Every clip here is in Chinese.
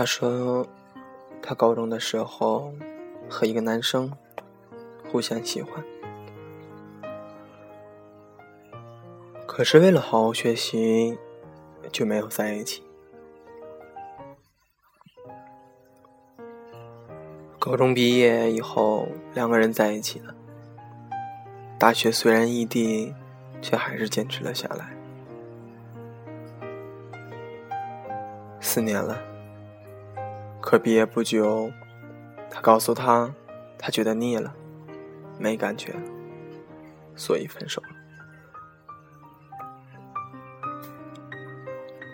他说，他高中的时候和一个男生互相喜欢，可是为了好好学习，就没有在一起。高中毕业以后，两个人在一起了。大学虽然异地，却还是坚持了下来。四年了。可毕业不久，他告诉他，他觉得腻了，没感觉，所以分手了。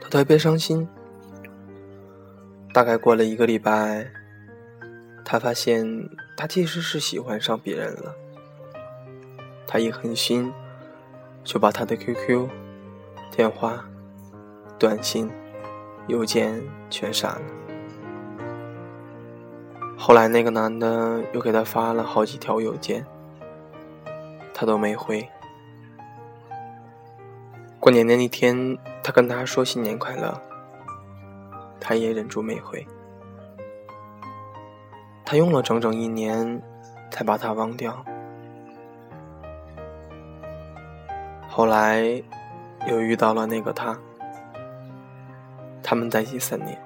他特别伤心。大概过了一个礼拜，他发现他其实是喜欢上别人了。他一狠心，就把他的 QQ、电话、短信、邮件全删了。后来那个男的又给他发了好几条邮件，他都没回。过年的那天，他跟他说新年快乐，他也忍住没回。他用了整整一年才把他忘掉。后来又遇到了那个他，他们在一起三年，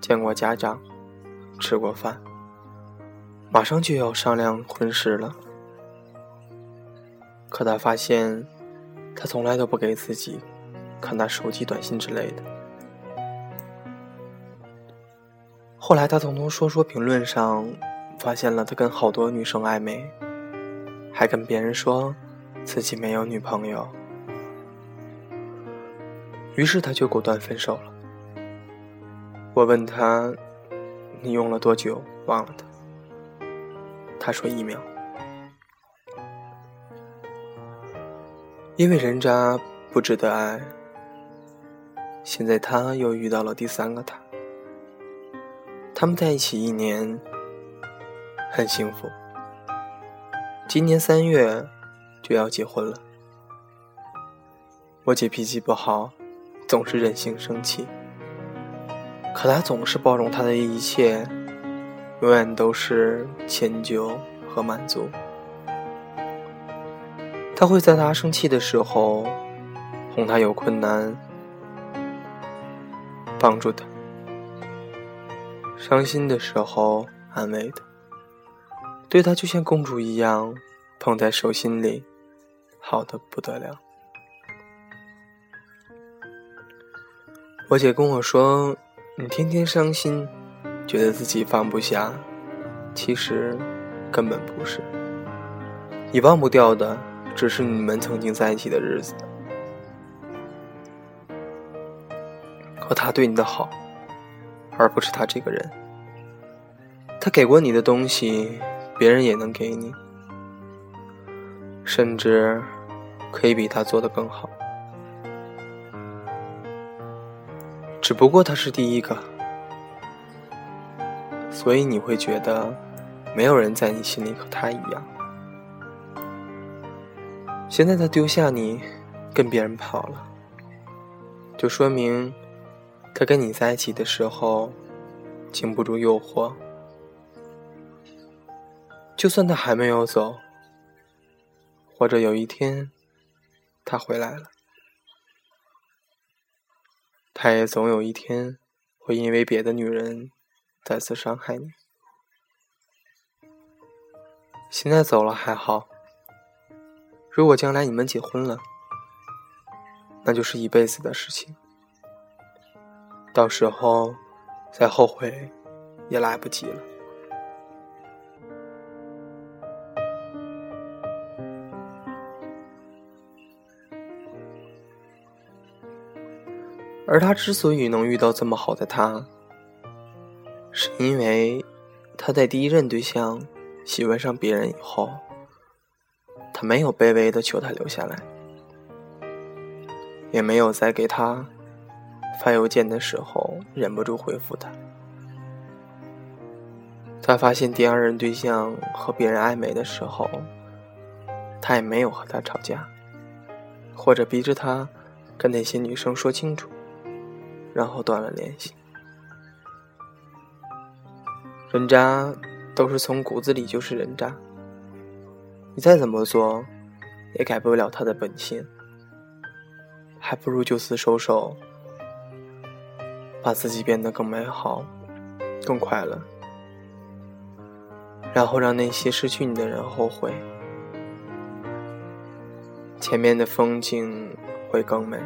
见过家长。吃过饭，马上就要商量婚事了。可他发现，他从来都不给自己看他手机短信之类的。后来他从说说评论上发现了他跟好多女生暧昧，还跟别人说自己没有女朋友。于是他就果断分手了。我问他。你用了多久忘了他？他说一秒。因为人渣不值得爱。现在他又遇到了第三个他。他们在一起一年，很幸福。今年三月就要结婚了。我姐脾气不好，总是任性生气。可他总是包容他的一切，永远都是迁就和满足。他会在他生气的时候哄他，有困难帮助他，伤心的时候安慰他，对他就像公主一样捧在手心里，好的不得了。我姐跟我说。你天天伤心，觉得自己放不下，其实根本不是。你忘不掉的，只是你们曾经在一起的日子和他对你的好，而不是他这个人。他给过你的东西，别人也能给你，甚至可以比他做的更好。只不过他是第一个，所以你会觉得没有人在你心里和他一样。现在他丢下你，跟别人跑了，就说明他跟你在一起的时候经不住诱惑。就算他还没有走，或者有一天他回来了。他也总有一天会因为别的女人再次伤害你。现在走了还好，如果将来你们结婚了，那就是一辈子的事情，到时候再后悔也来不及了。而他之所以能遇到这么好的他，是因为他在第一任对象喜欢上别人以后，他没有卑微的求他留下来，也没有在给他发邮件的时候忍不住回复他。他发现第二任对象和别人暧昧的时候，他也没有和他吵架，或者逼着他跟那些女生说清楚。然后断了联系。人渣都是从骨子里就是人渣，你再怎么做也改不了他的本性，还不如就此收手，把自己变得更美好、更快乐，然后让那些失去你的人后悔，前面的风景会更美。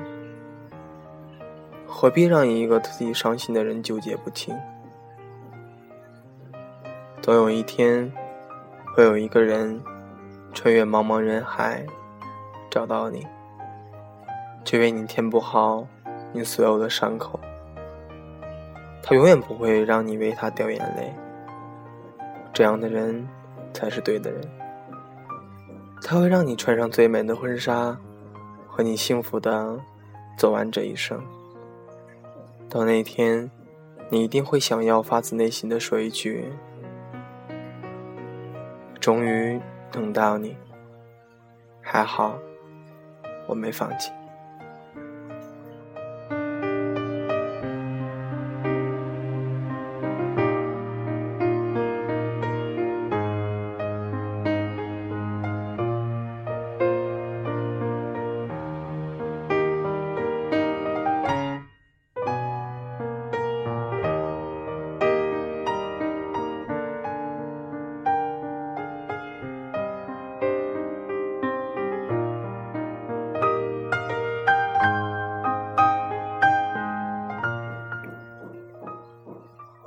何必让一个自己伤心的人纠结不清？总有一天，会有一个人穿越茫茫人海找到你，却为你填补好你所有的伤口。他永远不会让你为他掉眼泪，这样的人才是对的人。他会让你穿上最美的婚纱，和你幸福的走完这一生。到那天，你一定会想要发自内心的说一句：“终于等到你，还好，我没放弃。”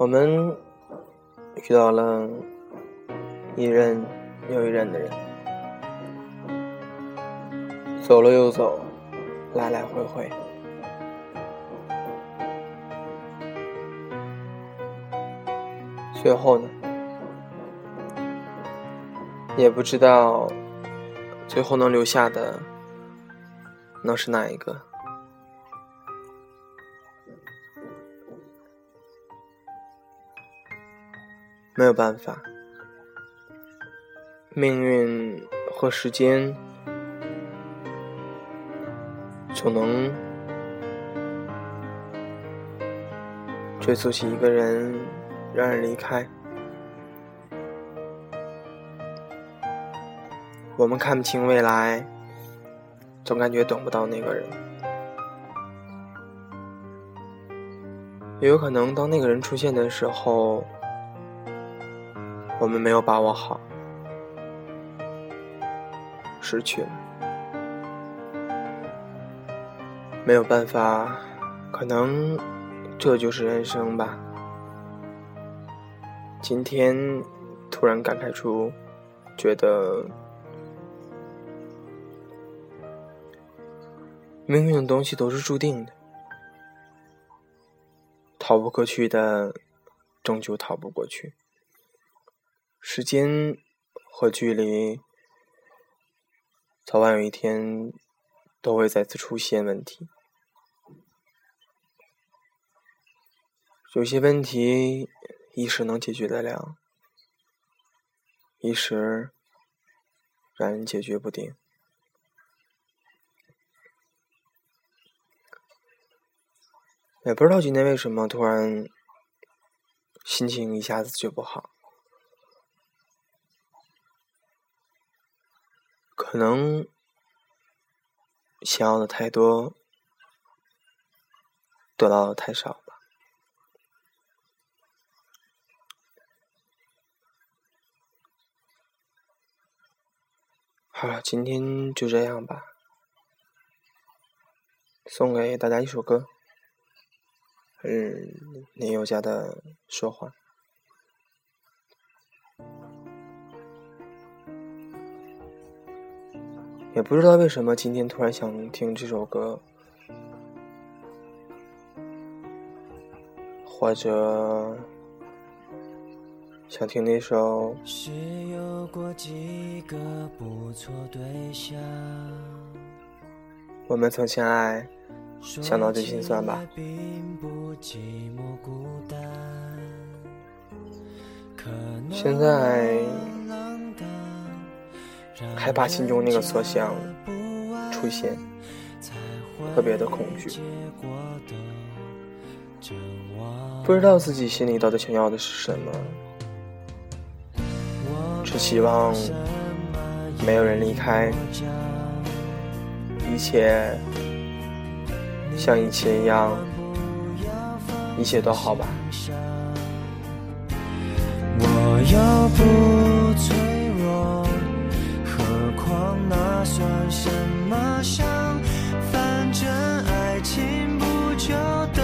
我们遇到了一任又一任的人，走了又走，来来回回，最后呢，也不知道最后能留下的能是哪一个。没有办法，命运和时间总能追溯起一个人，让人离开。我们看不清未来，总感觉等不到那个人。也有可能，当那个人出现的时候。我们没有把握好，失去了，没有办法，可能这就是人生吧。今天突然感慨出，觉得命运的东西都是注定的，逃不过去的，终究逃不过去。时间和距离，早晚有一天都会再次出现问题。有些问题一时能解决得了，一时让人解决不定。也不知道今天为什么突然心情一下子就不好。可能想要的太多，得到的太少吧。好了，今天就这样吧。送给大家一首歌，嗯，林宥嘉的《说谎》。也不知道为什么今天突然想听这首歌，或者想听那首。我们曾相爱，想到最心酸吧。现在。害怕心中那个所想出现，特别的恐惧，不知道自己心里到底想要的是什么，只希望没有人离开，一切像以前一样，一切都好吧。我又不算什么伤？反正爱情不就都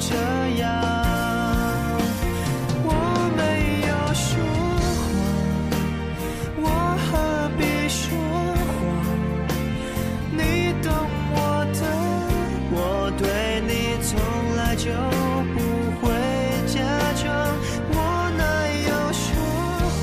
这样？我没有说谎，我何必说谎？你懂我的，我对你从来就不会假装，我哪有说谎？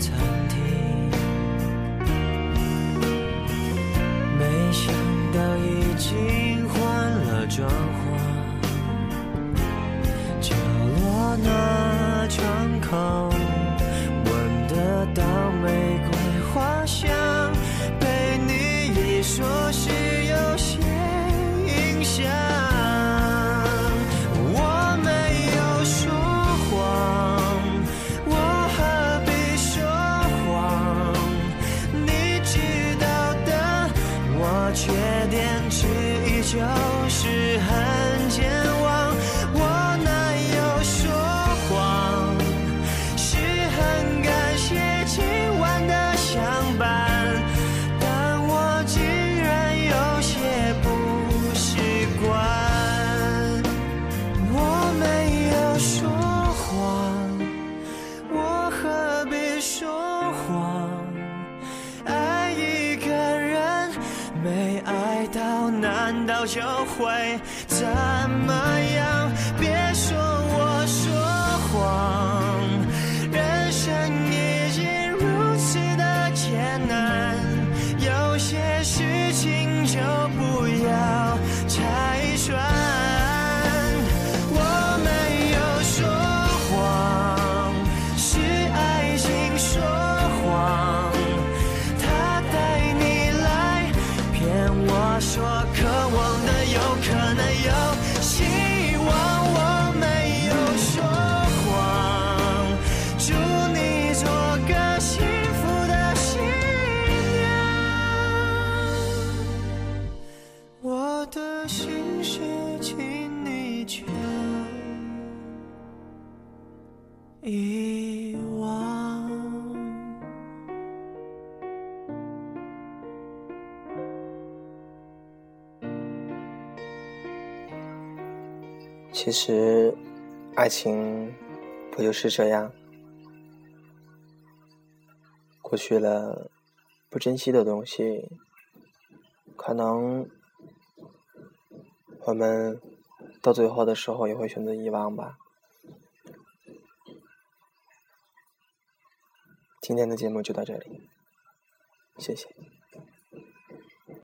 餐厅，坏在其实，爱情不就是这样？过去了，不珍惜的东西，可能我们到最后的时候也会选择遗忘吧。今天的节目就到这里，谢谢。